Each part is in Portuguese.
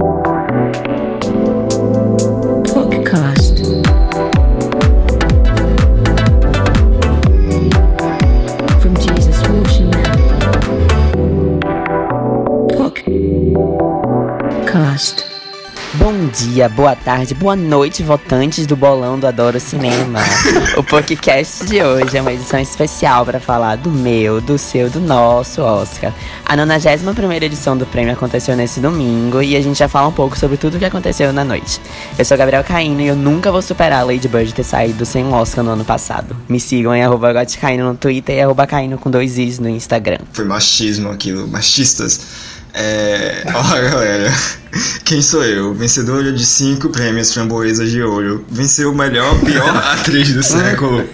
Thank you. Dia, boa tarde, boa noite, votantes do Bolão do Adoro Cinema. o podcast de hoje é uma edição especial para falar do meu, do seu, do nosso Oscar. A 91 edição do prêmio aconteceu nesse domingo e a gente já fala um pouco sobre tudo o que aconteceu na noite. Eu sou Gabriel Caíno e eu nunca vou superar a Lady Bird ter saído sem um Oscar no ano passado. Me sigam em arroba no Twitter e arroba Caíno com dois Is no Instagram. Foi machismo aquilo, machistas. É. Olha, galera. Quem sou eu? Vencedora de cinco prêmios Framboesas de Ouro. Venceu o melhor, pior atriz do século.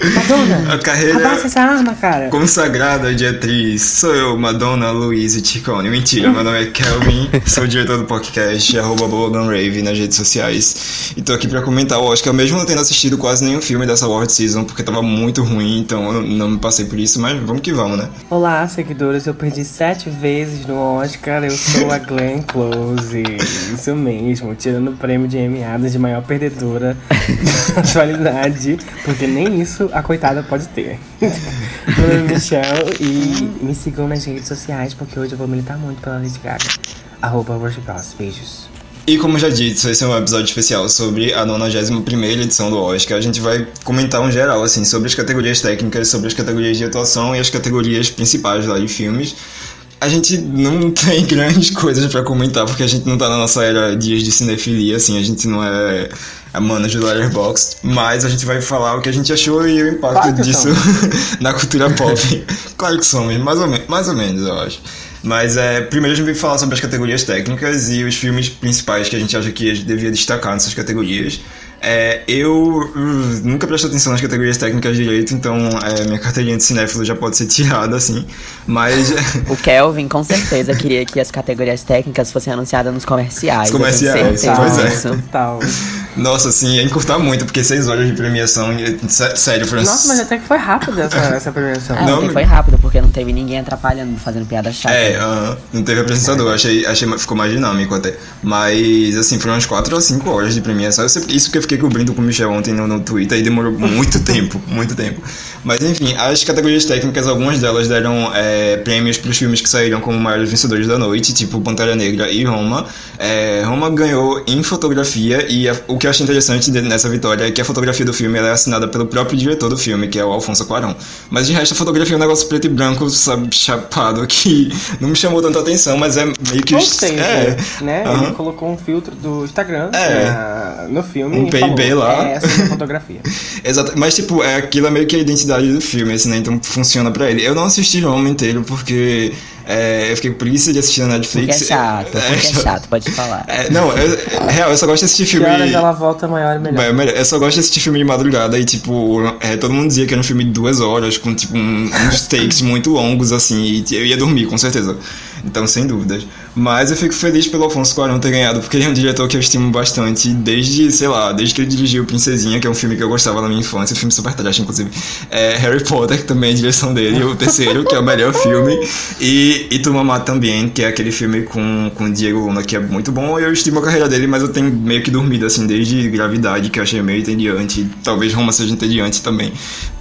Madonna! A carreira Abaixa essa arma, cara! consagrada de atriz. Sou eu, Madonna Louise Ticone. Mentira, meu nome é Kelvin, sou o diretor do podcast, arroba Rave nas redes sociais. E tô aqui pra comentar o Oscar, mesmo não tendo assistido quase nenhum filme dessa Award Season, porque tava muito ruim, então eu não me passei por isso, mas vamos que vamos, né? Olá, seguidores. Eu perdi sete vezes no Oscar. Eu sou a Glenn Close. Isso mesmo, tirando o prêmio de Emmy de maior perdedora da atualidade. Porque nem isso a coitada pode ter. Meu nome é Michelle e me sigam nas redes sociais, porque hoje eu vou militar muito pela Lady Gaga. Arroba Worship House. Beijos. E como já dito, esse é um episódio especial sobre a 91 edição do Oscar. A gente vai comentar um geral, assim, sobre as categorias técnicas, sobre as categorias de atuação e as categorias principais lá de filmes. A gente não tem grandes coisas pra comentar, porque a gente não tá na nossa era dias de cinefilia, assim, a gente não é a mana de Letterboxd, mas a gente vai falar o que a gente achou e o impacto Claro disso na cultura pop. claro que somos, mais ou, me- mais ou menos, eu acho. Mas é, primeiro a gente vai falar sobre as categorias técnicas e os filmes principais que a gente acha que a gente devia destacar nessas categorias. É, eu uh, nunca presto atenção nas categorias técnicas direito, então é, minha carteirinha de cinéfilo já pode ser tirada, assim. Mas O Kelvin com certeza queria que as categorias técnicas fossem anunciadas nos comerciais. Os comerciais, pois é. Total. Nossa, assim, ia encurtar muito, porque seis horas de premiação, sé- sério, foram... Nossa, mas até que foi rápido essa, essa premiação. Ah, Não, foi rápido, porque não teve ninguém atrapalhando, fazendo piada chata. É, aham, não teve apresentador, achei, achei ficou mais dinâmico até. Mas, assim, foram umas 4 ou 5 horas de premiação. Sei, isso que eu fiquei cobrindo com o Michel ontem no, no Twitter e demorou muito tempo, muito tempo. Mas, enfim, as categorias técnicas, algumas delas deram é, prêmios para os filmes que saíram como maiores vencedores da noite, tipo Pantera Negra e Roma. É, Roma ganhou em fotografia e a- o que eu achei interessante nessa vitória é que a fotografia do filme é assinada pelo próprio diretor do filme, que é o Alfonso Cuarón. Mas de resto a fotografia é um negócio preto e branco, sabe, chapado, que não me chamou tanta atenção, mas é meio que... Ou seja, é, né? Ele colocou um filtro do Instagram É. na- no filme Um PIB lá. É essa é fotografia. Exato, mas tipo, é, aquilo é meio que a identidade do filme, assim, né? Então funciona pra ele. Eu não assisti Roma inteiro porque é, eu fiquei com preguiça de assistir na Porque Netflix. é chato, porque é só- chato, pode falar. é, não, eu, é real, eu só gosto de assistir Que filme. horas ela volta maior e melhor. Melhor. Eu só gosto de assistir filme de madrugada e, tipo, é, todo mundo dizia que era um filme de duas horas, com, tipo, um- uns takes muito longos, assim, e eu ia dormir, com certeza. Então, sem dúvidas. Mas eu fico feliz pelo Alfonso Cuarón ter ganhado, porque ele é um diretor que eu estimo bastante desde, sei lá, desde que ele dirigiu Princesinha, que é um filme que eu gostava na minha infância, um filme super trash, inclusive. É, Harry Potter, que também é a direção dele, o terceiro, que é o melhor filme. E, e Tumamá também, que é aquele filme com, com Diego Luna, que é muito bom. Eu estimo a carreira dele, mas eu tenho meio que dormido, assim, desde Gravidade, que eu achei meio entediante. Talvez Roma seja entediante também.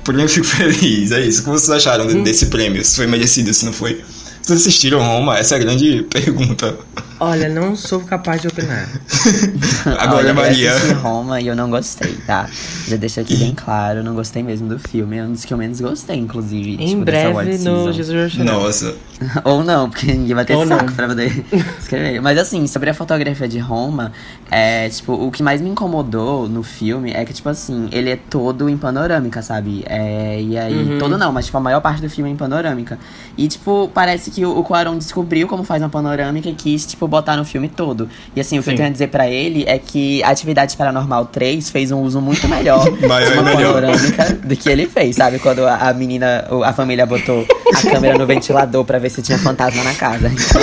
Porém, eu fico feliz, é isso. O que vocês acharam de- desse prêmio? Se foi merecido, se não foi? Vocês assistiram Roma? Essa é a grande pergunta. Olha, não sou capaz de opinar. Agora, Olha, Maria. Eu assisti Roma e eu não gostei, tá? Já deixo aqui bem claro, eu não gostei mesmo do filme. É um dos que eu menos gostei, inclusive. Em tipo, breve no. Jesus Nossa. Ou não, porque ninguém vai ter Ou saco não. pra poder escrever. Mas assim, sobre a fotografia de Roma, é, tipo, o que mais me incomodou no filme é que, tipo assim, ele é todo em panorâmica, sabe? É, e aí, Uhum. todo não, mas tipo, a maior parte do filme é em panorâmica. E, tipo, parece que o, o Cuarón descobriu como faz uma panorâmica e quis, tipo, botar no filme todo. E assim, o que Sim. eu tenho a dizer pra ele é que Atividade Paranormal 3 fez um uso muito melhor de uma melhor. panorâmica do que ele fez, sabe? Quando a, a menina, a família botou a câmera no ventilador pra ver se tinha fantasma na casa. Então.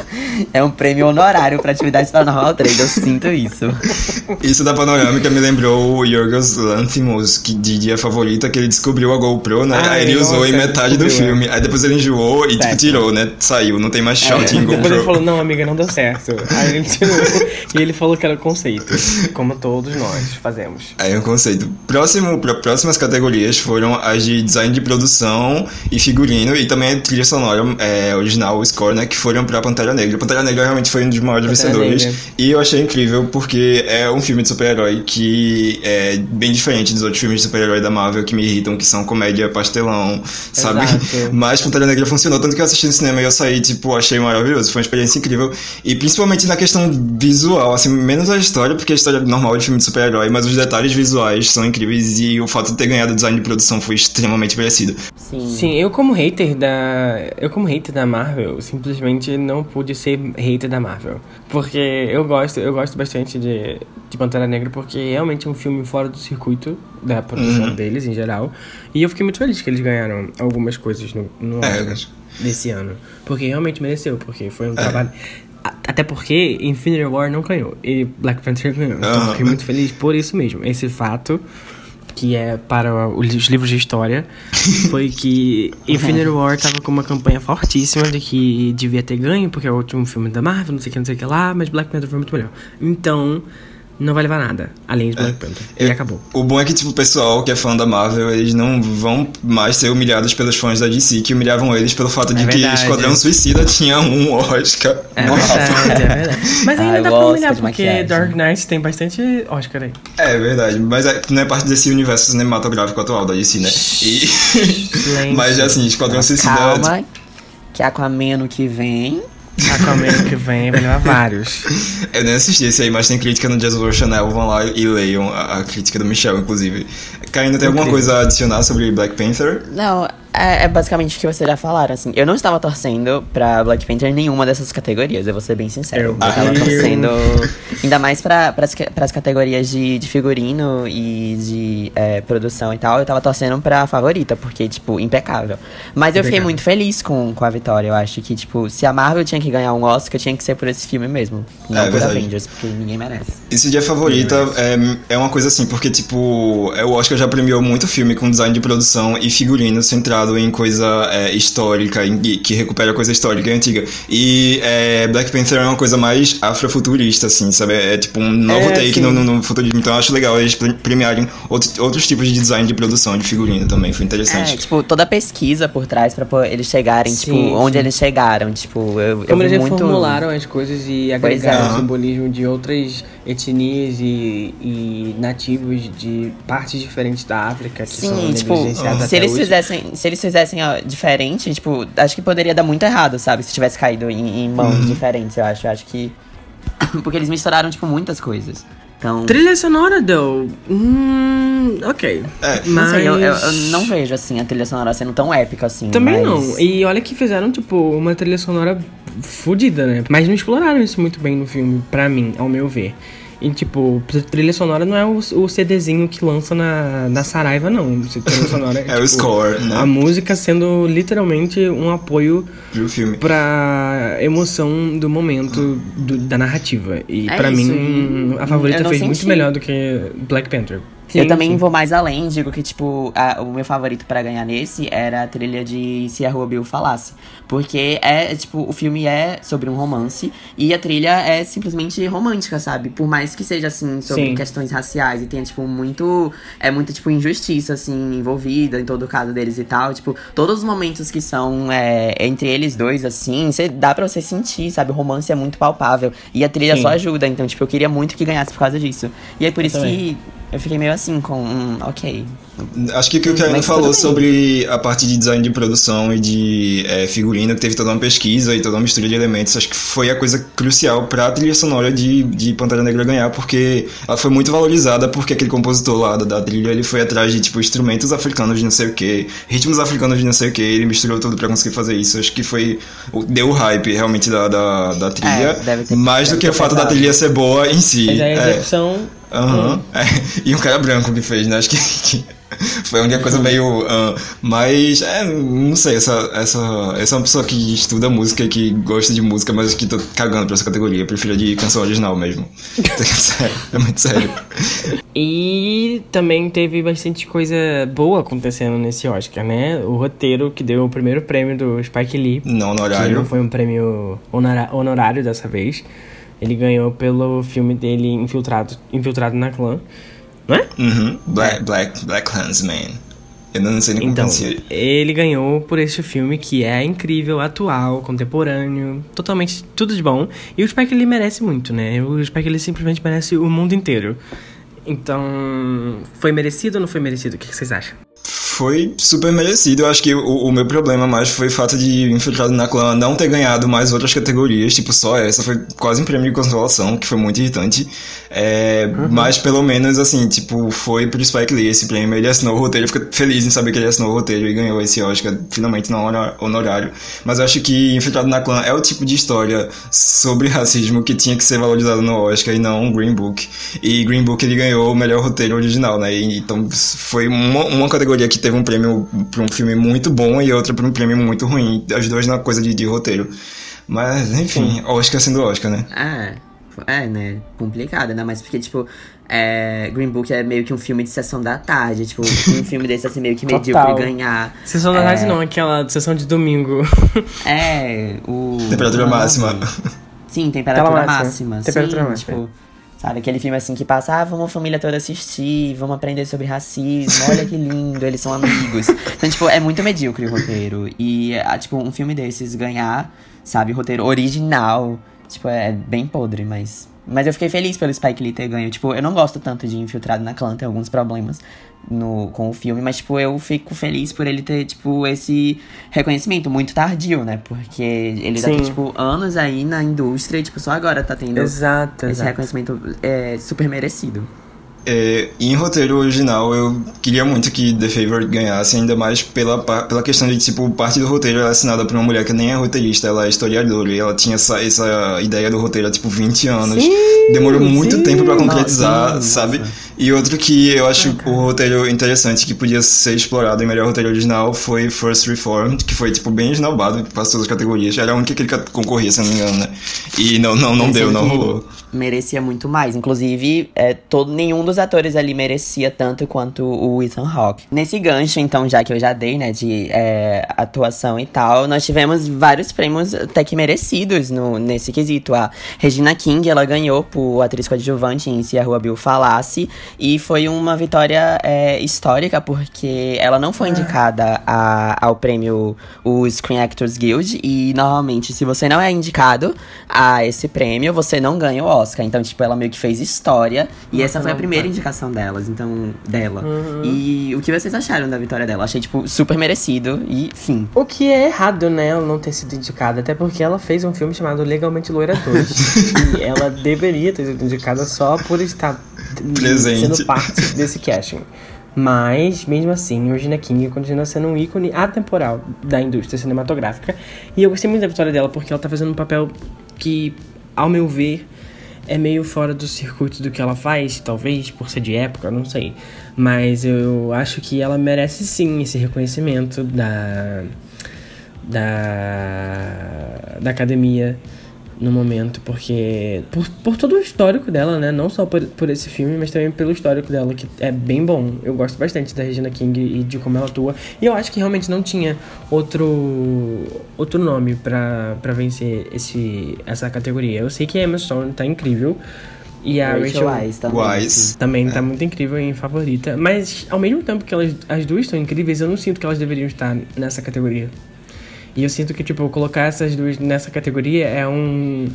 É um prêmio honorário pra atividade paranormal 3, eu sinto isso. Isso da panorâmica me lembrou o Yorgos Lanthimos, que de dia favorita, que ele descobriu a GoPro, né? Ah, aí ele nossa, usou em metade do filme. Aí depois ele enjoou e tipo, tirou, né? Saiu, não tem mais shot em Depois ele GoPro. falou, não, amiga, não deu certo. Aí ele tirou. e ele falou que era o conceito. Como todos nós fazemos. Aí é um conceito. Próximo, pra, próximas categorias foram as de design de produção e figurino, e também a trilha sonora é, original, o score, né? Que foram pra Pantera Negra. Pantera Negra realmente foi um dos maiores Pantera vencedores. Negra. E eu achei incrível porque é um filme de super-herói que é bem diferente dos outros filmes de super-herói da Marvel que me irritam, que são comédia pastelão, sabe? Exato. Mas Pantera Negra funcionou, tanto que eu assisti no cinema e eu saí, tipo, achei maravilhoso. Foi uma experiência incrível. E principalmente na questão visual, assim, menos a história, porque a história é normal de filme de super-herói, mas os detalhes visuais são incríveis e o fato de ter ganhado design de produção foi extremamente merecido. Sim. Sim, eu como hater da. Eu como hater da Marvel, simplesmente não pude ser hater da Marvel. Porque eu gosto, eu gosto bastante de, de Pantera Negra, porque realmente é um filme fora do circuito da produção Uhum. deles em geral. E eu fiquei muito feliz que eles ganharam algumas coisas no, no É, Oscar acho- desse ano. Porque realmente mereceu, porque foi um trabalho. A- Até porque Infinity War não ganhou e Black Panther ganhou. Então eu Aham. fiquei muito feliz por isso mesmo. Esse fato que é para os livros de história, foi que Infinity War tava com uma campanha fortíssima de que devia ter ganho, porque é o último filme da Marvel, não sei o que, não sei o que lá, mas Black Panther foi muito melhor. Então, não vai levar nada, além de Black Panther. E acabou. O bom é que, tipo, o pessoal que é fã da Marvel, eles não vão mais ser humilhados pelos fãs da DC, que humilhavam eles pelo fato de É que verdade. Esquadrão Suicida tinha um Oscar. É no verdade, é verdade. Mas ainda Ai, dá pra humilhar, de porque maquiagem. Dark Knight tem bastante Oscar aí. É verdade, mas é, não é parte desse universo cinematográfico atual da DC, né? E... Mas assim, Esquadrão Suicida. Calma, que Aquaman ano que vem. Aquaman que vem vai levar vários. Eu nem assisti esse aí, mas tem crítica no Jesus Chanel, vão lá e leiam a, a crítica do Michel, inclusive. Karina, tem alguma coisa a adicionar sobre Black Panther? Não, é, é basicamente o que vocês já falaram, assim. Eu não estava torcendo pra Black Panther em nenhuma dessas categorias, eu vou ser bem sincero. Eu- Eu, tava torcendo ainda mais pra, pras, pras categorias de, de figurino e de é, produção e tal. Eu tava torcendo pra favorita, porque, tipo, impecável. Mas eu fiquei muito feliz com, com a vitória. Eu acho que, tipo, se a Marvel tinha que ganhar um Oscar, tinha que ser por esse filme mesmo. Não É por verdade. Avengers, porque ninguém merece. Esse dia favorita é, é uma coisa assim, porque, tipo, é, o Oscar já premiou muito filme com design de produção e figurino centrado em coisa é, histórica, em- que recupera coisa histórica e antiga. E é, Black Panther é uma coisa mais afrofuturista, assim, sabe? É, tipo um novo É, take no, no, no futurismo. Então eu acho legal eles pre- premiarem outros, outros tipos de design de produção de figurino também. Foi É, interessante. tipo, toda a pesquisa por trás pra eles chegarem, Sim, tipo, onde sim. eles chegaram. Tipo, eu, eu Como vi eles muito... reformularam as coisas e agregaram é. o simbolismo de outras etnias e, e nativos de partes diferentes da África que são Sim, tipo, negligenciadas se eles hoje. fizessem, se eles fizessem ó, diferente, tipo, acho que poderia dar muito errado, sabe? Se tivesse caído em, em mãos Uhum. diferentes, eu acho. Eu acho que. Porque eles misturaram, tipo, muitas coisas. Então. Trilha sonora, though. Hum, ok. É. Não Mas... sei, eu, eu- eu não vejo, assim, a trilha sonora sendo tão épica, assim. Também mas- não. E olha que fizeram, tipo, uma trilha sonora fodida, né? Mas não exploraram isso muito bem no filme, pra mim, ao meu ver. E, tipo, trilha sonora não é o, o CDzinho que lança na, na Saraiva, não. Trilha sonora É o score, né? A música sendo literalmente um apoio Pro filme. pra emoção do momento do- da narrativa. E É pra isso, mim, a favorita fez muito senti. melhor do que Black Panther. Eu Sim, também sim. vou mais além, digo que, tipo, a- o meu favorito pra ganhar nesse era a trilha de Se a Rua Bill Falasse. Porque é, tipo, o filme é sobre um romance e a trilha é simplesmente romântica, sabe? Por mais que seja, assim, sobre Sim. questões raciais e tenha, tipo, muito. É muita, tipo, injustiça, assim, envolvida em todo o caso deles e tal. Tipo, todos os momentos que são é, entre eles dois, assim, cê, dá pra você sentir, sabe? O romance é muito palpável. E a trilha só ajuda. Então, tipo, eu queria muito que ganhasse por causa disso. E é por isso também. que eu fiquei meio assim com. Hum, ok. Acho que o que o Karen Mas falou sobre a parte de design de produção e de é, figurino, que teve toda uma pesquisa e toda uma mistura de elementos, acho que foi a coisa crucial pra trilha sonora de, de Pantera Negra ganhar, porque ela foi muito valorizada porque aquele compositor lá da, da trilha, ele foi atrás de, tipo, instrumentos africanos de não sei o que, ritmos africanos de não sei o que, ele misturou tudo pra conseguir fazer isso. Acho que foi, deu o hype realmente da, da, da trilha, É, deve ter- mais do que ter o fato da trilha ser boua em si. Mas a É. Aham. É. E um cara branco que fez, né? Acho que. que- Foi a única coisa meio. ah, mas, é, não sei, essa, essa, essa é uma pessoa que estuda música e que gosta de música, mas que tô cagando pra essa categoria. Eu prefiro de canção original mesmo. sério, é muito sério. E também teve bastante coisa boa acontecendo nesse Oscar, né? O roteiro que deu o primeiro prêmio do Spike Lee. Não no Que não foi um prêmio honora- honorário dessa vez. Ele ganhou pelo filme dele Infiltrado, Infiltrado na Clã. Não é? Uhum. Black, Black, Black Klansman. Eu não sei nem como Então, pronuncia. ele ganhou por este filme que é incrível, atual, contemporâneo, totalmente tudo de bom. E o Spike Lee merece muito, né? O Spike Lee simplesmente merece o mundo inteiro. Então, foi merecido ou não foi merecido? O que vocês acham? Foi super merecido. Eu acho que o, o meu problema mais foi o fato de Infiltrado na Clã não ter ganhado mais outras categorias, tipo só essa. Foi quase um prêmio de consolação, que foi muito irritante. É, Mas pelo menos, assim, tipo, foi pro Spike Lee esse prêmio. Ele assinou o roteiro, eu fico feliz em saber que ele assinou o roteiro e ganhou esse Oscar, finalmente honor- honorário. Mas eu acho que Infiltrado na Clã é o tipo de história sobre racismo que tinha que ser valorizado no Oscar e não Green Book. E Green Book ele ganhou o melhor roteiro original, né? E, então foi uma, uma categoria que teve um prêmio pra um filme muito bom e outra pra um prêmio muito ruim. As duas na coisa de, de roteiro. Mas, enfim, Oscar sendo Oscar, né? É, é, né? Complicado, né? Mas porque, tipo, é, Green Book é meio que um filme de sessão da tarde. Tipo, um filme desse, assim, meio que medíocre ganhar. Sessão da tarde não, aquela sessão de domingo. É, o. Temperatura máxima. Sim, temperatura máxima. máxima. Temperatura Sim, máxima. Tipo, sabe, aquele filme assim que passa, ah, vamos a família toda assistir, vamos aprender sobre racismo, olha que lindo, eles são amigos. Então, tipo, é muito medíocre o roteiro. E, ah, tipo, um filme desses ganhar, sabe, roteiro original, tipo, é bem podre, mas. Mas eu fiquei feliz pelo Spike Lee ter ganho. Tipo, eu não gosto tanto de Infiltrado na Clã, tem alguns problemas no, com o filme, mas, tipo, eu fico feliz por ele ter, tipo, esse reconhecimento muito tardio, né? Porque ele já Sim. tem, tipo, anos aí na indústria e, tipo, só agora tá tendo exato, esse exato. reconhecimento é, super merecido. É, em roteiro original, eu queria muito que The Favorite ganhasse, ainda mais pela, pela questão de, tipo, parte do roteiro ela é assinada por uma mulher que nem é roteirista, ela é historiadora, e ela tinha essa, essa ideia do roteiro há, tipo, 20 anos. Sim, Demorou muito sim. tempo pra concretizar, Nossa, sabe? E outro que eu acho o roteiro interessante, que podia ser explorado em melhor roteiro original, foi First Reformed, que foi, tipo, bem esnobado, passou todas as categorias. Era a única que ele concorria, se eu não me engano, né? E não, não, não deu, não rolou. Merecia muito mais. Inclusive, é, todo, nenhum dos atores ali merecia tanto quanto o Ethan Hawke. Nesse gancho, então, já que eu já dei, né, de é, atuação e tal, nós tivemos vários prêmios até que merecidos no, nesse quesito. A Regina King, ela ganhou por atriz coadjuvante em Se a Rua Bill Falasse. E foi uma vitória é, histórica, porque ela não foi indicada a- ao prêmio o Screen Actors Guild. E normalmente, se você não é indicado a esse prêmio, você não ganha o Oscar. Então, tipo, ela meio que fez história. E essa foi a primeira indicação delas, então, dela. E o que vocês acharam da vitória dela? Achei, tipo, super merecido e fim. O que é errado, né, ela não ter sido indicada, até porque ela fez um filme chamado Legalmente Loira 2. e ela deveria ter sido indicada só por estar Presente. sendo parte desse casting. Mas, mesmo assim, Regina King continua sendo um ícone atemporal da indústria cinematográfica. E eu gostei muito da vitória dela porque ela tá fazendo um papel que, ao meu ver, é meio fora do circuito do que ela faz, talvez por ser de época, não sei. Mas eu acho que ela merece sim esse reconhecimento da da da academia no momento, porque por, por todo o histórico dela, né, não só por, por esse filme, mas também pelo histórico dela que é bem bom. Eu gosto bastante da Regina King e de como ela atua. E eu acho que realmente não tinha outro outro nome pra para vencer esse essa categoria. Eu sei que a Emma Stone tá incrível. E a Rachel, Wise também. Wise. também tá muito incrível em favorita. Mas ao mesmo tempo que elas, as duas estão incríveis, eu não sinto que elas deveriam estar nessa categoria. E eu sinto que, tipo, colocar essas duas nessa categoria é um.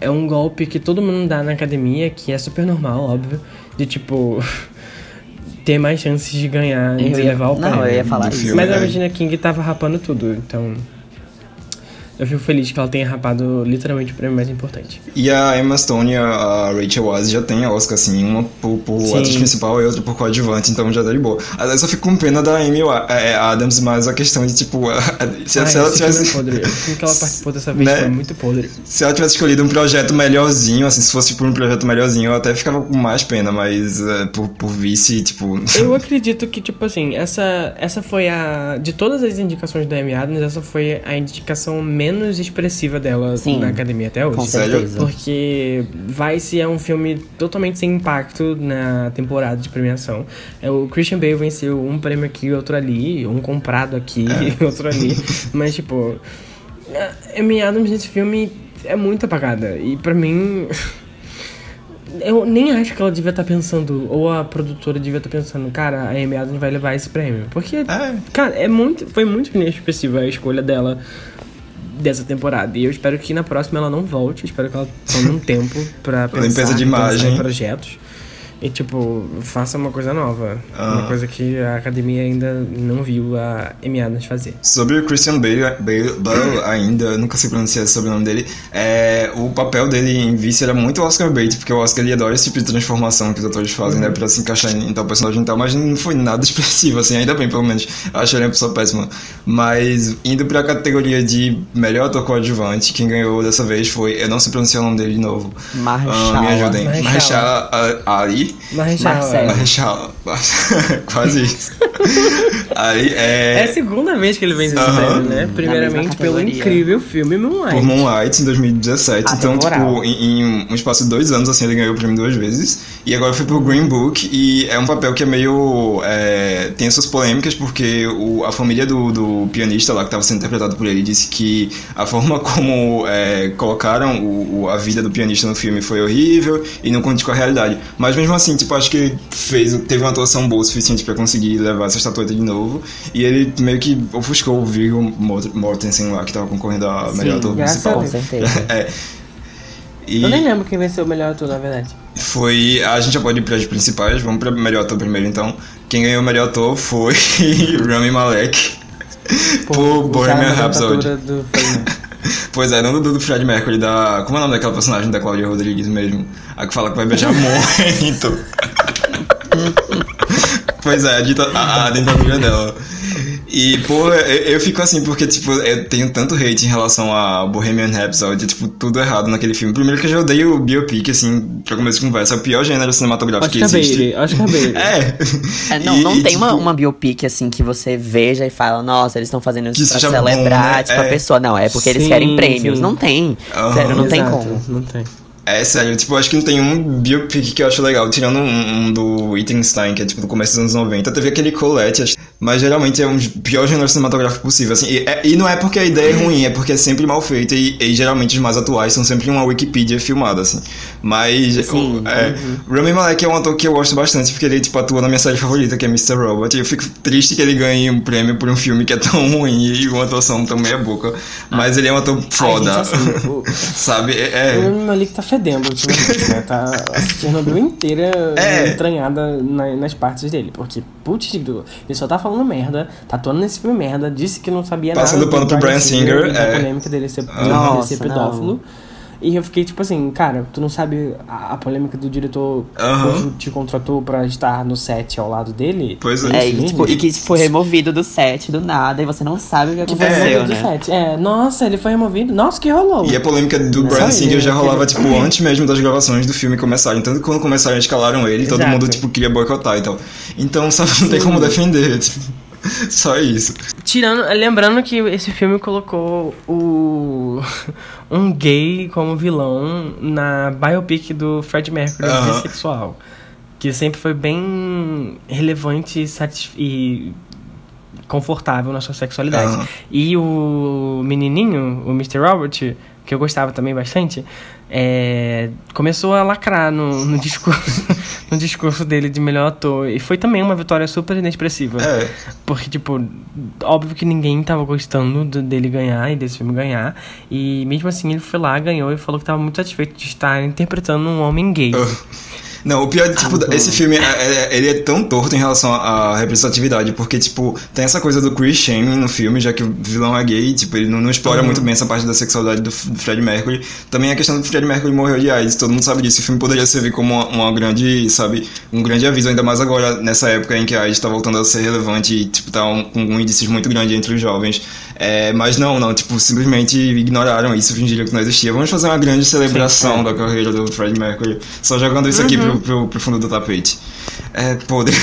É um golpe que todo mundo dá na academia, que é super normal, óbvio. De tipo. ter mais chances de ganhar e levar o não, prêmio. eu ia falar isso. Mas a né? Regina King tava rapando tudo, então. Eu fico feliz que ela tenha rapado literalmente o prêmio mais importante. E a Emma Stone e a Rachel Weisz já tem Oscar, assim, uma por, por Sim. atriz principal e outra por coadjuvante, então já tá de boa. Eu fico com pena da Amy Wa- é, Adams, mas a questão de, tipo, se, Ai, se ela filme tivesse... é podre. O que ela participou dessa vez Né? foi muito podre. Se ela tivesse escolhido um projeto melhorzinho, assim, se fosse por um projeto melhorzinho, eu até ficava com mais pena, mas é, por, por vice, tipo. Eu acredito que, tipo assim, essa, essa foi a. De todas as indicações da Amy Adams, essa foi a indicação menos expressiva dela Sim. na academia até hoje. Com certeza. Porque Vice é um filme totalmente sem impacto na temporada de premiação. É, o Christian Bale venceu um prêmio aqui e outro ali, um comprado aqui e outro ali. Mas, tipo, a Amy Adams nesse filme é muito apagada. E pra mim. Eu nem acho que ela devia estar pensando, ou a produtora devia estar pensando, cara, a Amy Adams vai levar esse prêmio. Porque, É. cara, é muito, foi muito inexpressiva a escolha dela dessa temporada. E eu espero que na próxima ela não volte. Espero que ela tome um tempo pra pensar, Limpeza de imagem. em projetos. E, tipo, faça uma coisa nova. Ah. Uma coisa que a academia ainda não viu a Amy Adams fazer. Sobre o Christian Bale, Bale, Bale ainda, nunca sei pronunciar esse sobrenome dele, é, o papel dele em Vice era muito Oscar bait, porque o Oscar ele adora esse tipo de transformação que os atores fazem, né, pra se encaixar em, em tal personagem e tal, mas não foi nada expressivo, assim, ainda bem, pelo menos. Eu achei ele uma pessoa péssima. Mas, indo pra categoria de melhor ator coadjuvante, quem ganhou dessa vez foi, eu não sei pronunciar o nome dele de novo. Mahershala. Ah, me ajudem. 蛮像，Quase isso. Ali É a é... segunda vez que ele vence esse Aham. prêmio, né? Primeiramente pelo incrível filme Moonlight. Por Moonlight em 2017. então, Atemporal. tipo, em, em um espaço de dois anos, assim, ele ganhou o prêmio duas vezes. E agora foi pro Green Book. E é um papel que é meio. é, tem suas polêmicas, porque o, a família do, do pianista lá, que estava sendo interpretado por ele, disse que a forma como é, colocaram o, o- a vida do pianista no filme foi horrível e não condiz com a realidade. Mas mesmo assim, tipo, acho que fez, teve uma atuação boa o suficiente pra conseguir levar essa estatueta de novo. E ele meio que ofuscou o Viggo Mort- Mortensen lá, que tava concorrendo a melhor Sim, ator principal. Com certeza. É. E Eu nem lembro quem venceu o melhor ator, na verdade. foi. A gente já pode ir para as principais, vamos para melhor ator primeiro então. Quem ganhou o melhor ator foi Rami Malek. Por Bohemian Rhapsody. Do. Pois é, não do, do Fred Mercury, da. Como é o nome daquela personagem da Claudia Rodrigues mesmo? A que fala que vai beijar muito. Pois é, a, dita, a, a dentadura dela. E, pô, eu, eu fico assim, porque, tipo, eu tenho tanto hate em relação a Bohemian Rhapsody, tipo, tudo errado naquele filme. Primeiro que eu já odeio o biopic, assim, pra começo de conversa, é o pior gênero cinematográfico que Oscar existe. Bailey, Oscar Bailey. É. É, não, E- não e, tem uma, tipo, uma biopic assim que você veja e fala, nossa, eles estão fazendo Que isso pra seja bom, celebrar, né? tipo, a É. pessoa. Não, é porque eles Sim, querem prêmios. sim. Não tem. Aham. Sério, não tem Exato, como. Não tem. É sério, tipo, eu acho que não tem um biopic que eu acho legal, tirando um, um do Wittgenstein, que é tipo do começo dos anos 90. Teve aquele Colette, acho- mas geralmente é um dos piores gêneros cinematográficos possível, assim. E, é- e não é porque a ideia é ruim, é porque é sempre mal feita e, e geralmente os mais atuais são sempre uma Wikipedia filmada, assim. Mas Sim, é, Rami Malek é um ator que eu gosto bastante, porque ele, tipo, atua na minha série favorita, que é Mr. Robot. E eu fico triste que ele ganhe um prêmio por um filme que é tão ruim e uma atuação tão meia boca. Mas ele é um ator foda. Ai, gente, assim, o- Sabe? É- O é. Rami Malik tá fedendo ultimamente, né? Tá a Chernobyl inteira É. entranhada na- nas partes dele. Porque, putz, ele só tá falando merda, tá atuando nesse filme merda, disse que não sabia Passando nada pano pro Bryan Singer, da é. polêmica dele ser, dele Nossa, ser pedófilo. E eu fiquei tipo assim, cara, tu não sabe a, a polêmica do diretor que te contratou pra estar no set ao lado dele? Pois é. É, Isso e, tipo, e que foi removido do set do nada e você não sabe o que Que foi aconteceu, do né? set. É, nossa, ele foi removido. Nossa, que rolou. E a polêmica do Brian Singer já é rolava, tipo, antes mesmo das gravações do filme começarem. Tanto que quando começaram, escalaram ele, todo Exato. mundo, tipo, queria boicotar e tal. Então, sabe, não tem como defender, tipo, só isso. Tirando, lembrando que esse filme colocou o um gay como vilão na biopic do Fred Mercury Aham. bissexual, que sempre foi bem relevante e, confortável na sua sexualidade. E o menininho, o Mr. Robert, que eu gostava também bastante, é, começou a lacrar no, no discurso no discurso dele de melhor ator e foi também uma vitória super inexpressiva. É, Porque, tipo, óbvio que ninguém tava gostando do- dele ganhar e desse filme ganhar. E mesmo assim ele foi lá, ganhou e falou que tava muito satisfeito de estar interpretando um homem gay. uh, Não, o pior é, tipo, esse filme, é- é- ele é tão torto em relação à representatividade, porque, tipo, tem essa coisa do Chris shaming no filme, já que o vilão é gay, tipo, ele não, não explora muito bem essa parte da sexualidade do, do Fred Mercury. Também a questão do Fred Mercury morreu de AIDS, todo mundo sabe disso. O filme poderia servir como uma, uma grande, sabe, um grande aviso, ainda mais agora, nessa época em que a AIDS tá voltando a ser relevante e, tipo, tá um, com um índice muito grande entre os jovens. É, mas não, não, tipo, simplesmente ignoraram isso, fingiram que não existia. Vamos fazer uma grande celebração Sim, é. da carreira do Fred Mercury, só jogando isso aqui pro, pro, pro fundo do tapete. É podre.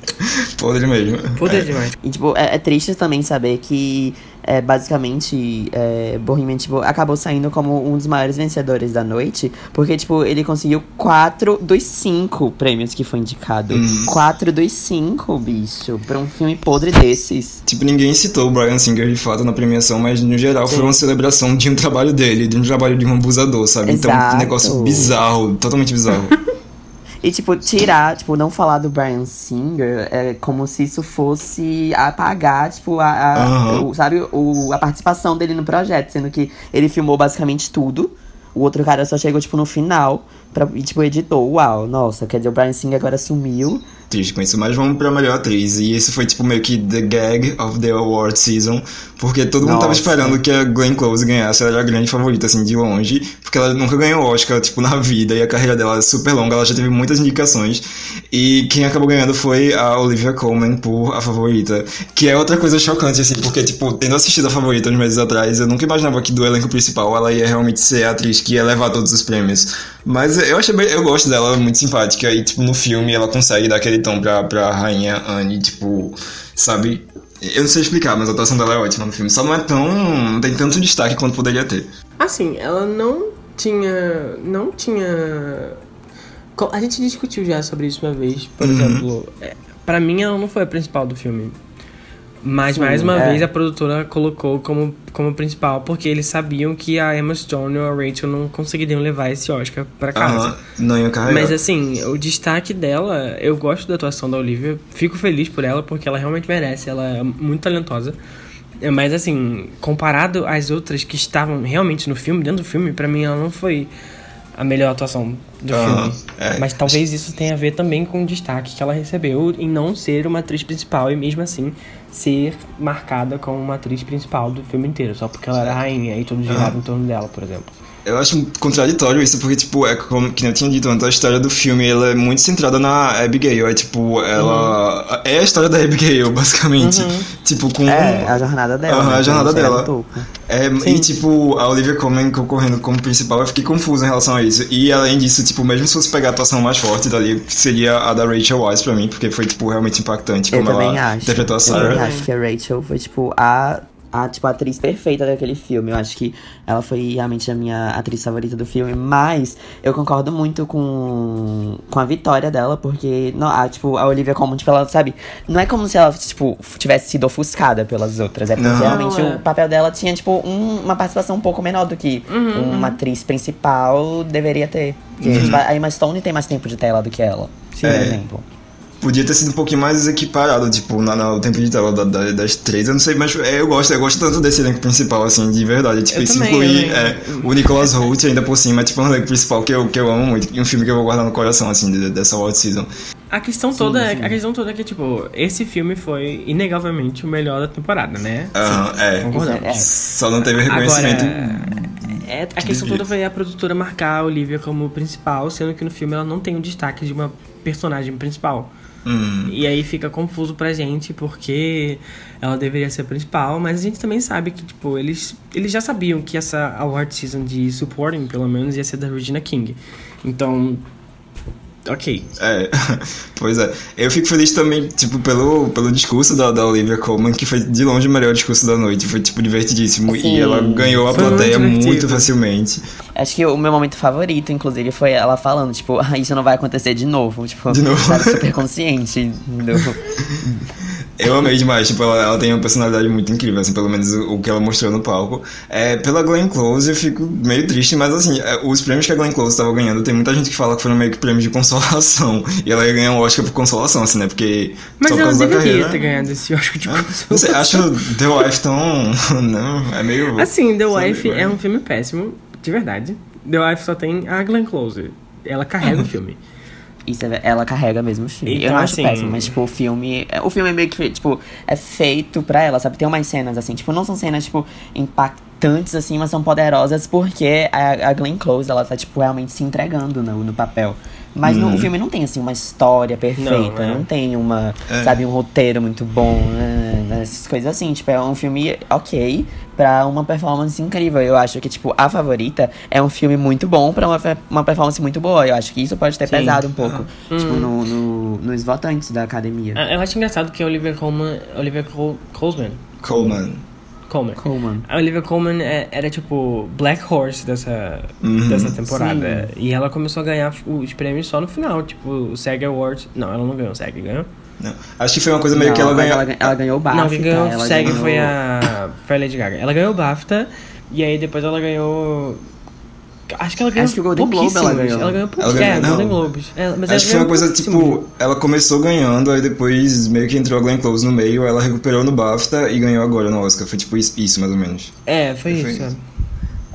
podre mesmo. Poder É. demais. E, tipo, é, é triste também saber que, é, basicamente, é, Bohemian, tipo, acabou saindo como um dos maiores vencedores da noite. Porque, tipo, ele conseguiu quatro dos cinco prêmios que foi indicado. Hum. Quatro dos cinco, bicho. Pra um filme podre desses. Tipo, ninguém citou o Brian Singer de fato na premiação, mas no geral foi uma celebração de um trabalho dele, de um trabalho de um abusador, sabe? Então, Exato. um negócio bizarro, totalmente bizarro. E, tipo, tirar, tipo, não falar do Brian Singer é como se isso fosse apagar, tipo, a, a- Aham. o- sabe, o, a participação dele no projeto, sendo que ele filmou basicamente tudo. O outro cara só chegou, tipo, no final pra, e, tipo, editou. Uau, nossa, quer dizer, o Brian Singer agora sumiu. Triste com isso, mas vamos pra melhor atriz. E esse foi, tipo, meio que the gag of the award season, porque todo mundo tava Nossa. esperando que a Glenn Close ganhasse, ela era a grande favorita, assim, de longe, porque ela nunca ganhou Oscar, tipo, na vida, e a carreira dela é super longa, ela já teve muitas indicações. E quem acabou ganhando foi a Olivia Colman por A Favorita, que é outra coisa chocante, assim, porque, tipo, tendo assistido A Favorita uns meses atrás, eu nunca imaginava que do elenco principal ela ia realmente ser a atriz que ia levar todos os prêmios. Mas eu bem, eu gosto dela, ela é muito simpática, e, tipo, no filme ela consegue dar aquele tom pra, pra rainha Anne, tipo, sabe? Eu não sei explicar, mas a atuação dela é ótima no filme. Só não é tão. não tem tanto destaque quanto poderia ter. Assim, ela não tinha. Não tinha. A gente discutiu já sobre isso uma vez, por Uhum. exemplo. é, Pra mim, ela não foi a principal do filme. Mas, Sim, mais uma é. vez, a produtora colocou como, como principal, porque eles sabiam que a Emma Stone ou a Rachel não conseguiriam levar esse Oscar pra casa. Aham, não ia carregar. Mas assim, o destaque dela, eu gosto da atuação da Olivia, fico feliz por ela porque ela realmente merece, ela é muito talentosa. É, Mas assim, comparado às outras que estavam realmente no filme, dentro do filme, pra mim ela não foi a melhor atuação do Aham, filme. é. Mas talvez isso tenha a ver também com o destaque que ela recebeu em não ser uma atriz principal e mesmo assim ser marcada como uma atriz principal do filme inteiro, só porque ela era rainha e tudo girava em torno dela, por exemplo. Eu acho contraditório isso, porque, tipo, é como que eu tinha dito antes, a história do filme ela é muito centrada na Abigail. É tipo, ela. É a história da Abigail, basicamente. Tipo, com. É, a jornada dela. Aham, né, a jornada no dela. É, e tipo, a Olivia Colman concorrendo como principal, eu fiquei confuso em relação a isso. E além disso, tipo, mesmo se fosse pegar a atuação mais forte dali, seria a da Rachel Weisz pra mim, porque foi, tipo, realmente impactante Eu como também ela acho. interpretou a Eu também Sarah. acho que a Rachel foi, tipo, a, a, tipo, a atriz perfeita daquele filme. Eu acho que ela foi realmente a minha atriz favorita do filme. Mas eu concordo muito com, com a vitória dela, porque, não, a, tipo, a Olivia Colman, tipo, ela, sabe? Não é como se ela, tipo, tivesse sido ofuscada pelas outras. É porque Não. realmente é. o papel dela tinha, tipo, um- uma participação um pouco menor do que uma atriz principal deveria ter. Porque, tipo, a Emma Stone tem mais tempo de tela do que ela, por É. exemplo. Podia ter sido um pouquinho mais equiparado, tipo, na, no tempo de tela da- da- das três, eu não sei, mas é, eu gosto, eu gosto tanto desse elenco principal, assim, de verdade. Tipo, Eu e se também, incluir é, o Nicholas Hoult ainda por cima, tipo, um elenco principal que eu, que eu amo muito, e um filme que eu vou guardar no coração, assim, de- dessa World Season. A questão toda é, a questão toda é que tipo, esse filme foi inegavelmente o melhor da temporada, né? Aham, é. Concordamos. É. Só não teve reconhecimento. É, a questão toda foi a produtora marcar a Olivia como principal, sendo que no filme ela não tem o destaque de uma personagem principal. Hum. E aí fica confuso pra gente porque ela deveria ser a principal, mas a gente também sabe que, tipo, eles, eles já sabiam que essa award season de supporting, pelo menos, ia ser da Regina King. Então, ok. É, pois é. Eu fico feliz também, tipo, pelo, pelo discurso da, da Olivia Colman, que foi de longe o melhor discurso da noite. Foi, tipo, divertidíssimo. Sim. E ela ganhou a muito plateia muito, divertido. facilmente. Acho que o meu momento favorito, inclusive, foi ela falando, tipo, ah, isso não vai acontecer de novo. Tipo, De novo. super consciente. Do... Eu amei demais, tipo, ela, ela tem uma personalidade muito incrível, assim, pelo menos o, o que ela mostrou no palco. É, pela Glenn Close eu fico meio triste, mas assim, é, os prêmios que a Glenn Close estava ganhando, tem muita gente que fala que foram meio que prêmios de consolação. E ela ia ganhar um Oscar por consolação, assim, né? Porque. Mas só ela deveria carreira- ter ganhado esse Oscar de Não sei, consolação. acho The Wife tão. Não, é meio. Assim, The Wife vai. é um filme péssimo, de verdade. The Wife só tem a Glenn Close. Ela carrega o filme. Isso é- ela carrega mesmo o filme. eu Então, não acho assim- péssimo, mas tipo, o filme. O filme é meio que, tipo, é feito pra ela, sabe? Tem umas cenas assim, tipo, não são cenas, tipo, impactantes, assim, mas são poderosas porque a, a Glenn Close, ela tá, tipo, realmente se entregando no, no papel. Mas no, o filme não tem, assim, uma história perfeita, é. não, tem uma, É. sabe, um roteiro muito bom, né, essas coisas assim. Tipo, é um filme ok pra uma performance incrível. Eu acho que, tipo, A Favorita é um filme muito bom pra uma, uma performance muito boa. Eu acho que isso pode ter Sim. pesado um pouco, Ah. tipo, Uhum. no, no- nos votantes da academia. Ah, Eu acho engraçado que a Olivia Colman. Olivia Col Colman. Coleman. Colman. Coleman. A Olivia Colman é- era tipo Black Horse dessa, Uhum. dessa temporada. E ela começou a ganhar os prêmios só no final. Tipo, o SAG Awards. Não, ela não ganhou o SAG, ganhou? Não. Acho que foi uma coisa meio que ela ganhou. ela, gan- ela ganhou o BAFTA. não, quem ganhou o SAG ganhou- foi a. Foi a Lady Gaga. Ela ganhou o BAFTA. E aí depois ela ganhou. Acho que ela ganhou Acho que o Golden Globe ela ganhou. Ela ganhou Ela pouquíssimos. ganhou- É, não. Golden Globes. É, mas ela Acho que foi uma coisa tipo, ela começou ganhando, aí depois meio que entrou a Glenn Close no meio, ela recuperou no BAFTA e ganhou agora no Oscar. Foi tipo isso, isso, mais ou menos. É, foi, Foi isso. isso.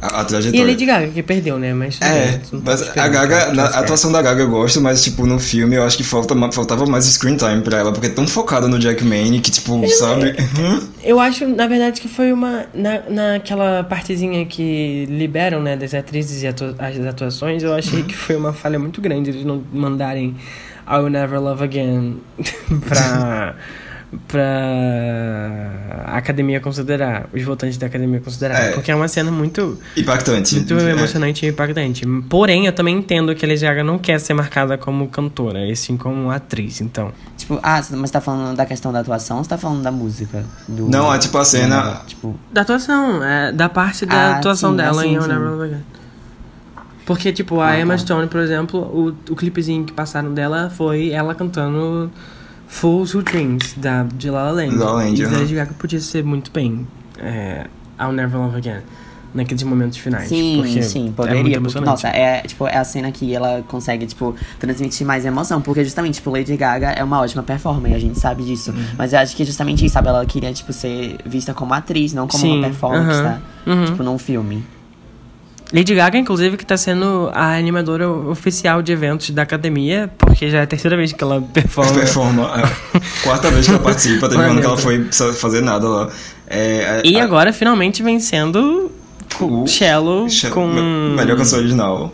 A, a E a trajetória. Lady Gaga, que perdeu, né? Mas É, mas a Gaga, na, a atuação da Gaga eu gosto, mas tipo, no filme eu acho que falta, faltava mais screen time pra ela, porque é tão focada no Jack Manny que, tipo, sabe? Hum? Eu acho, na verdade, que foi uma. Na, naquela partezinha que liberam, né, das atrizes e atua- as atuações, eu achei que foi uma falha muito grande eles não mandarem I Will Never Love Again pra. pra academia considerar, os votantes da academia considerar. É. Porque é uma cena muito, Impactante. muito É. emocionante e impactante. Porém, eu também entendo que a Lady Gaga não quer ser marcada como cantora, e sim como atriz, então. Tipo, ah, mas você tá falando da questão da atuação ou você tá falando da música? Do- Não, é tipo a cena- Tipo, Da atuação, é, da parte da Ah, atuação sim, dela ah, sim, em. Never Love. Porque, tipo, a Ah, Emma tá. Stone, por exemplo, o, o clipezinho que passaram dela foi ela cantando Full Two Dreams, da, de La La Land. La La Land, e. Lady Gaga podia ser muito bem é, I'll Never Love Again, naqueles momentos finais. Sim, porque sim, É muito poderia. porque, emocionante. nossa, é, tipo, é a cena que ela consegue, tipo, transmitir mais emoção. Porque justamente, tipo, Lady Gaga é uma ótima performer, a gente sabe disso. Uhum. Mas eu acho que justamente isso, sabe? Ela queria, tipo, ser vista como atriz, não como Sim, uma performance, aham, tá? uhum. Tipo, num filme. Lady Gaga, inclusive, que tá sendo a animadora oficial de eventos da academia, porque já é a terceira vez que ela performa. Performa. é. Quarta vez que ela participa, teve um ano que ela foi fazer nada lá. É, E a- agora, finalmente, vencendo o- She- com me- Melhor canção original.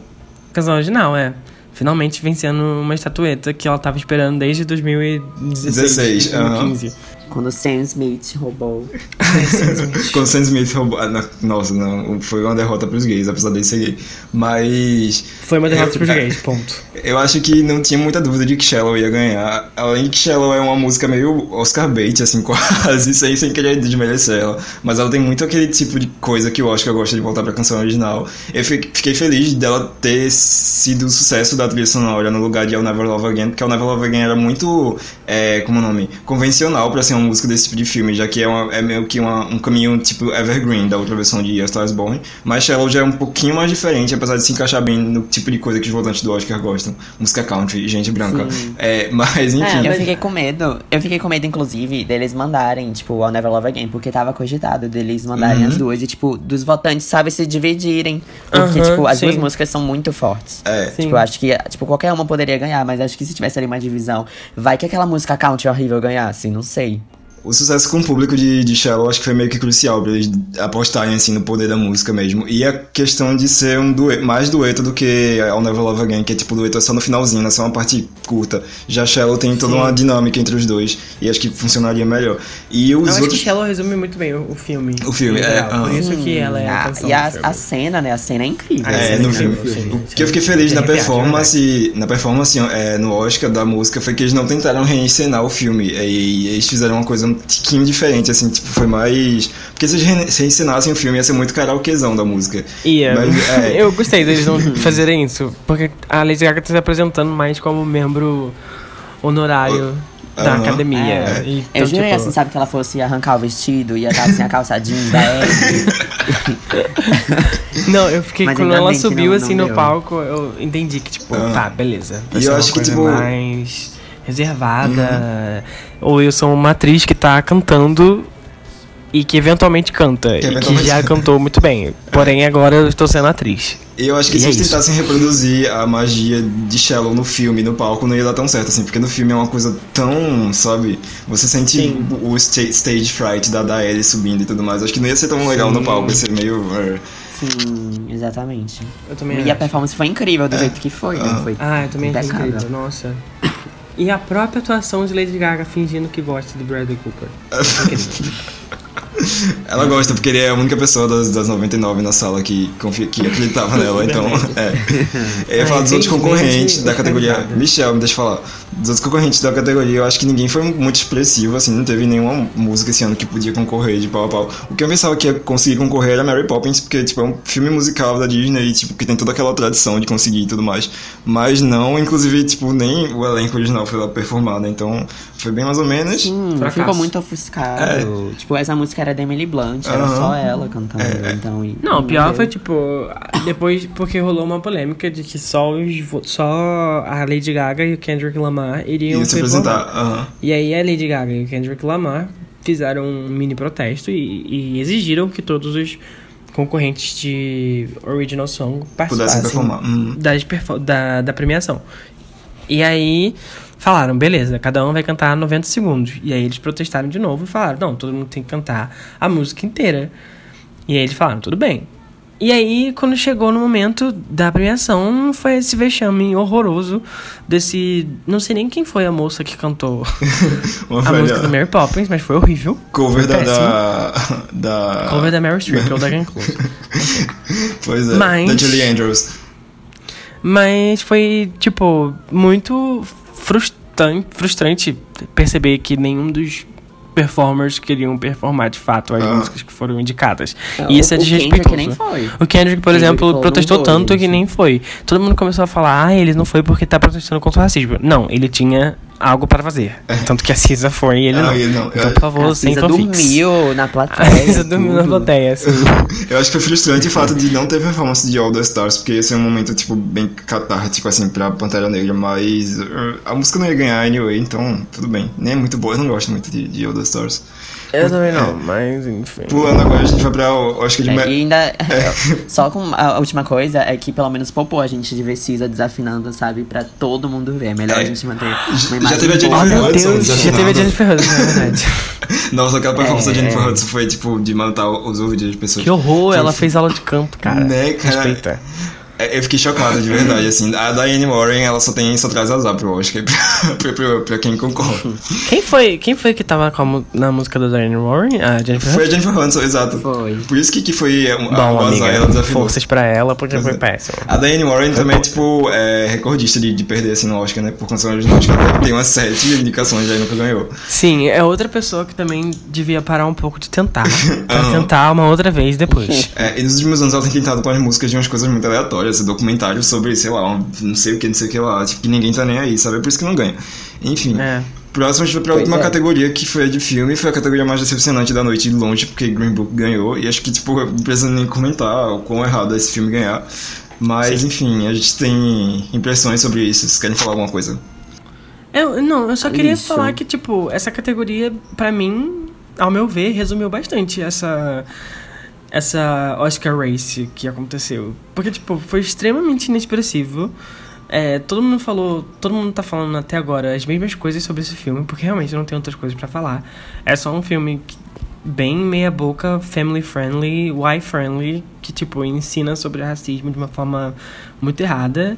canção original, é. Finalmente vencendo uma estatueta que ela tava esperando desde 2016, 16, aham. 2015. Quando Sam Smith roubou. Quando Sam Smith roubou. ah, Nossa, não. Foi uma derrota pros gays, apesar dele ser gay. Mas. Foi uma derrota Eu- pros gays, ponto. Eu acho que não tinha muita dúvida de que Shallow ia ganhar. Além de que Shallow é uma música meio Oscar bait, assim, quase, sem, sem querer desmerecer ela. Mas ela tem muito aquele tipo de coisa que o Oscar gosta de voltar pra canção original. Eu fi- fiquei feliz dela ter sido o sucesso da trilha sonora no lugar de I'll Never Love Again, porque I'll Never Love Again era muito, é, como é o nome, convencional pra ser uma música desse tipo de filme, já que é, uma- é meio que uma- um caminho tipo Evergreen da outra versão de A Star is Born. Mas Shallow já é um pouquinho mais diferente, apesar de se encaixar bem no tipo de coisa que os votantes do Oscar gostam. Música country, gente branca. Sim. É, mas enfim. É, eu fiquei com medo. Eu fiquei com medo, inclusive, deles mandarem, tipo, I'll Never Love Again, porque tava cogitado deles mandarem Uhum. as duas e, tipo, dos votantes, sabe, se dividirem. Porque, Aham, tipo, as duas sim. músicas são muito fortes. É. Sim. Tipo, eu acho que, tipo, qualquer uma poderia ganhar, mas acho que se tivesse ali uma divisão, vai que aquela música country horrível ganhasse, não sei. O sucesso com o público de, de Shallow acho que foi meio que crucial pra eles apostarem assim no poder da música mesmo. E a questão de ser um dueto, mais dueto do que I'll Never Love Again, que é tipo dueto é só no finalzinho, né? Só uma parte curta. Já Shallow tem toda Sim. uma dinâmica entre os dois e acho que funcionaria melhor. E Eu os acho outros que Shallow resume muito bem o, o filme. O filme, é. Por isso que ela é a a, canção E a, filme. a cena, né? A cena é incrível. Ah, É, sim, no filme. sim, O que eu fiquei feliz na de performance, na performance é, no Oscar da música foi que eles não tentaram reencenar o filme. E, eles fizeram uma coisa um tiquinho diferente, assim, tipo, foi mais. Porque se eles reencenassem o filme ia ser muito karaokezão da música. Ia. Mas, é. Eu gostei deles não fazerem isso. Porque a Lady Gaga tá se apresentando mais como membro honorário da Aham. academia. É. E, Eu então, jurei, tipo, assim, sabe, que ela fosse arrancar o vestido, ia estar assim, a calça jeans da. Não, eu fiquei. Mas Quando ela subiu não- assim não no deu. palco, eu entendi que, tipo, Ah. tá, beleza. E eu acho que, tipo- mais reservada. Ou eu sou uma atriz que tá cantando e que eventualmente canta. Que e que eventualmente- já cantou muito bem. Porém, agora eu estou sendo atriz. Eu acho que E se é eles tentassem reproduzir a magia de Shallow no filme, no palco, não ia dar tão certo, assim, porque no filme é uma coisa tão, sabe? Você sente Sim. o sta- stage fright da, da Ellie subindo e tudo mais. Acho que não ia ser tão legal no Sim. palco, ia ser meio. é, Sim, exatamente. Eu também E a acho. performance foi incrível do jeito que foi, né? Ah. Foi Ah, eu também achei incrível, nossa. E a própria atuação de Lady Gaga fingindo que gosta de Bradley Cooper. Ela gosta, porque ele é a única pessoa das, das 99 na sala que, confia, que acreditava nela, então. É. Eu ia Ah, falar dos outros concorrentes da categoria. Michel, me deixa eu falar. Dos outros concorrentes da categoria, eu acho que ninguém foi muito expressivo, assim, não teve nenhuma música esse ano que podia concorrer de pau a pau. O que eu pensava que ia conseguir concorrer era Mary Poppins, porque, tipo, é um filme musical da Disney, tipo, que tem toda aquela tradição de conseguir e tudo mais. Mas não, inclusive, tipo, nem o elenco original foi lá performar, né? Então, foi bem mais ou menos. Sim, Fracasso. ficou muito ofuscado. Tipo, essa música era da Emily Blunt, era Aham. só ela cantando. É. Então, e- Não, o pior foi tipo, depois, porque rolou uma polêmica de que só, os, vo- só a Lady Gaga e o Kendrick Lamar iriam Ia se apresentar. aham. E aí a Lady Gaga e o Kendrick Lamar fizeram um mini protesto e, e exigiram que todos os concorrentes de Original Song Pudessem participassem performar. Uhum. das da, da premiação. E aí falaram, beleza, cada um vai cantar 90 segundos. E aí eles protestaram de novo e falaram, não, todo mundo tem que cantar a música inteira. E aí eles falaram, tudo bem. E aí, quando chegou no momento da premiação, foi esse vexame horroroso desse. Não sei nem quem foi a moça que cantou a velha música da Mary Poppins, mas foi horrível. cover Foi da, da. da... Cover da Meryl Streep, ou da Glenn Close. Pois é, Mas- da Julie Andrews. Mas foi, tipo, muito frustrante, frustrante perceber que nenhum dos performers queriam performar de fato as Ah. músicas que foram indicadas. É, e isso é o Kendrick desrespeitoso. nem foi. O Kendrick, por Kendrick exemplo, falou, protestou "Não tanto que gente." nem foi. Todo mundo começou a falar, ah, ele não foi porque tá protestando contra o racismo. Não, ele tinha algo para fazer. Tanto que a Cisa foi e ele não. ele não. Então, É. por favor, A sem Cisa fanfics. dormiu na A plateia. Cisa dormiu na plateia, assim. Eu acho que foi frustrante o fato de não ter performance de All the Stars, porque ia ser um momento, tipo, bem catártico, assim, pra Pantera Negra, mas uh, a música não ia ganhar anyway, então tudo bem. Nem é muito boa, eu não gosto muito de, de All the Stars. Eu também não, mas enfim. Pulando agora, a gente vai pra o Oscar de... É, me- e ainda, só com a a última coisa é que pelo menos poupou a gente de ver Cisa desafinando, sabe? Pra todo mundo ver. É melhor É. a gente manter Já uma imagem teve a Jennifer. Oh, meu Hudson Deus, já teve a Jennifer Hudson, é verdade. Nossa, aquela performance É. da Jennifer Hudson foi, tipo, de matar os ouvidos das pessoas. Que horror, Foi- ela fez aula de canto, cara. Né, cara? Respeita. É, Eu fiquei chocado, de verdade, assim. A Diane Warren, ela só tem, só traz azar pro Oscar, pra, pra, pra, pra quem concorre. Quem foi, quem foi que tava a na música da Diane Warren? A Jennifer Foi a? Jennifer Hudson, exato. Foi. Por isso que, que foi a, Bom, o azar, ela desafinou. forças pra ela, porque foi é. péssimo. A Diane Warren também, tipo, é recordista de, de perder assim no Oscar, né? Por condição que ela tem umas sete indicações e nunca ganhou. Sim, é outra pessoa que também devia parar um pouco de tentar. pra Aham. tentar uma outra vez depois. É, e nos últimos anos ela tem tentado com as músicas de umas coisas muito aleatórias, documentários sobre, sei lá, um- não sei o que, não sei o que lá, tipo, que ninguém tá nem aí, sabe? É por isso que não ganha. Enfim. É. Próximo a gente vai pra Pois última é. categoria, que foi a de filme, foi a categoria mais decepcionante da noite de longe, porque Green Book ganhou, e acho que, tipo, não precisa nem comentar o quão errado é esse filme ganhar. Mas, enfim, a gente tem impressões sobre isso. Vocês querem falar alguma coisa? Eu, não, eu só queria Lixo. falar que, tipo, essa categoria, pra mim, ao meu ver, resumiu bastante essa. Essa Oscar Race que aconteceu. Porque, tipo, foi extremamente inexpressivo. É, todo mundo falou. Todo mundo tá falando até agora as mesmas coisas sobre esse filme, porque realmente não tem outras coisas pra falar. É só um filme que- bem meia boca, family friendly, why friendly, que, tipo, ensina sobre racismo de uma forma muito errada.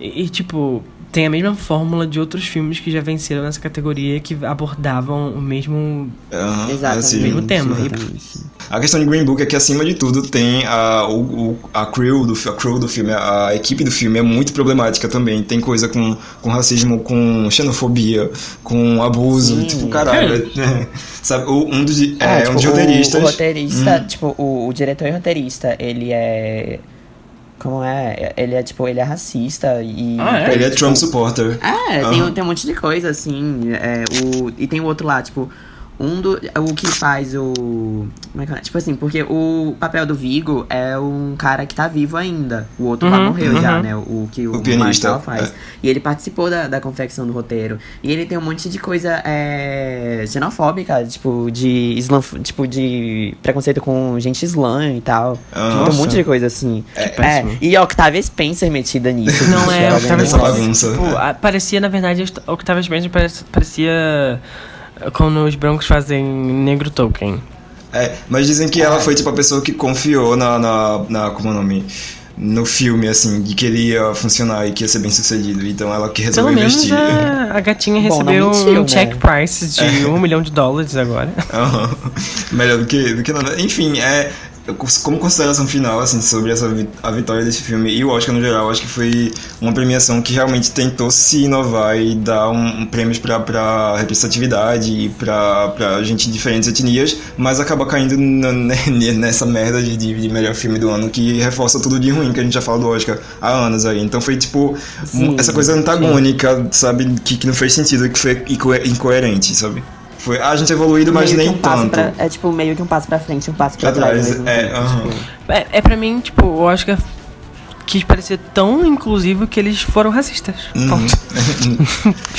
E, e, tipo, tem a mesma fórmula de outros filmes que já venceram nessa categoria que abordavam o mesmo. É Exatamente. assim. Mesmo tema. exatamente. A questão de Green Book é que, acima de tudo, tem a, o, o- a, crew do, a crew do filme, a equipe do filme é muito problemática também. Tem coisa com, com racismo, com xenofobia, com abuso. Sim. Tipo, caralho. é, sabe, o- um dos, é, um tipo, dos o- roteiristas. O, roteirista, Hum. tipo, o, o diretor e roteirista, ele é. Como é? Ele é, tipo, ele é racista e. Ah, é? Ele é tipo, Trump supporter. É, Aham. tem, tem um monte de coisa, assim. É, o, e tem o outro lá, tipo, um do. O que faz o. Como é que é? Tipo assim, porque o papel do Vigo é um cara que tá vivo ainda. O outro já Uhum, morreu já, uhum. né? O que o, O Marshall faz. é. E ele participou da, da confecção do roteiro. E ele tem um monte de coisa é, xenofóbica, tipo, de islam, tipo, de preconceito com gente islã e tal. Ah, Tipo, tem um nossa. monte de coisa assim. É, péssimo. e a Octavia Spencer metida nisso. Não é, ela Octavia bagunça. Tipo, a- parecia, na verdade, o Octavia Spencer parecia, parecia quando os brancos fazem negro Tolkien. É, mas dizem que ela foi tipo a pessoa que confiou na, na, na como é o nome, no filme assim, de que ele ia funcionar e que ia ser bem sucedido. Então ela que Pelo resolveu menos investir. a, a gatinha Bom, recebeu mentiu, um né? check price de um milhão de dólares agora. Aham. Melhor do que, do que nada. Enfim, é. Como consideração final, assim, sobre essa a vitória desse filme e o Oscar no geral, acho que foi uma premiação que realmente tentou se inovar e dar um, um prêmios pra representatividade e pra gente de diferentes etnias, mas acaba caindo na- nessa merda de, de, melhor filme do ano que reforça tudo de ruim que a gente já fala do Oscar há anos aí. Então foi tipo Sim, essa coisa antagônica, sabe, que, que não fez sentido, que foi inco- incoerente, sabe? Foi, ah, a gente evoluído, mas que nem um tanto. pra- é tipo meio que um passo pra frente um passo pra, Pra trás. trás, é, tempo, tipo. É, é pra mim, tipo, o Oscar quis parecer tão inclusivo que eles foram racistas. Uhum. Ponto.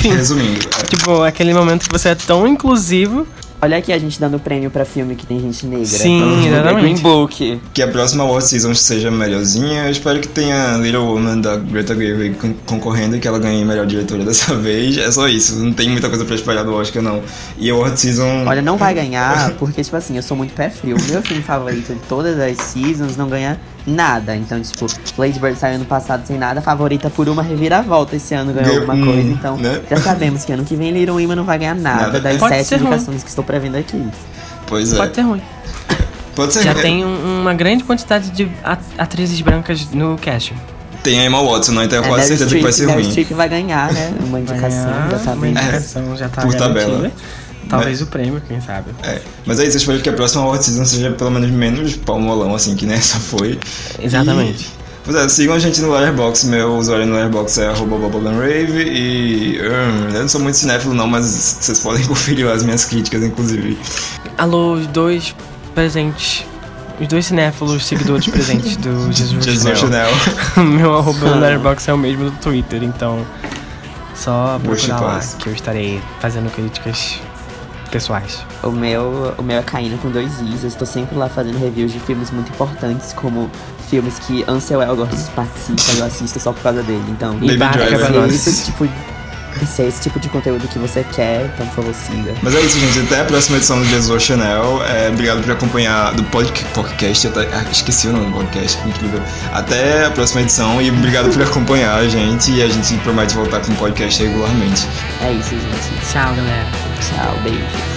Resumindo, é. Tipo, aquele momento que você é tão inclusivo. Olha aqui a gente dando prêmio pra filme que tem gente negra. Sim, exatamente. Green Book. que a próxima Award Season seja melhorzinha. Eu espero que tenha Little Woman da Greta Gerwig con- concorrendo e que ela ganhe melhor diretora dessa vez. É só isso, não tem muita coisa pra esperar do Oscar, não. E a Award Season. Olha, não vai ganhar, porque, tipo assim, eu sou muito pé frio. O meu filme favorito de todas as seasons não ganha nada. Então, tipo, Lady Bird saiu ano passado sem nada, favorita por uma reviravolta esse ano ganhou alguma hum, coisa. Então, né? já sabemos que ano que vem Little Women não vai ganhar nada, Nada. das Pode sete ser ruim. indicações que estou prevendo aqui. Pois é. Pode ser ruim. Pode ser. Já É, tem um- uma grande quantidade de at- atrizes brancas no casting. Tem a Emma Watson, né? Então eu É, quase Meryl certeza que vai ser Meryl ruim. Streep vai ganhar, né? Uma indicação, Ganhar já Uma sabemos. indicação já tá por garantida. tabela. Talvez o prêmio, quem sabe. É. Mas é isso, eu espero que a próxima Award Season seja pelo menos menos palmolão, assim, que nessa foi. Exatamente. E, pois é, sigam a gente no Letterboxd, meu usuário no Letterboxd é bubblegumrave e hum, eu não sou muito cinéfilo não, mas vocês podem conferir as minhas críticas, inclusive. Alô, os dois presentes. Os dois cinéfilos seguidores presentes do Jesus, Jesus Chanel. Chanel. Meu arroba no. Letterboxd é o mesmo do Twitter, então só procurar lá que eu estarei fazendo críticas pessoais. O meu, o meu é Caína com dois Is. Eu estou sempre lá fazendo reviews de filmes muito importantes, como filmes que Ansel Elgort participa, eu assisto só por causa dele. Então, Baby Barca Driver. pra nós. esse tipo, se é esse tipo de conteúdo que você quer, então por favor siga. Mas é isso, gente. Até a próxima edição do Jesus Chanel. É, obrigado por acompanhar do podca- podcast. Até, ah, esqueci o nome do podcast, que incrível. Até a próxima edição e obrigado por acompanhar a gente. E a gente promete voltar com o podcast regularmente. É isso, gente. Tchau, galera. Tchau, beijos.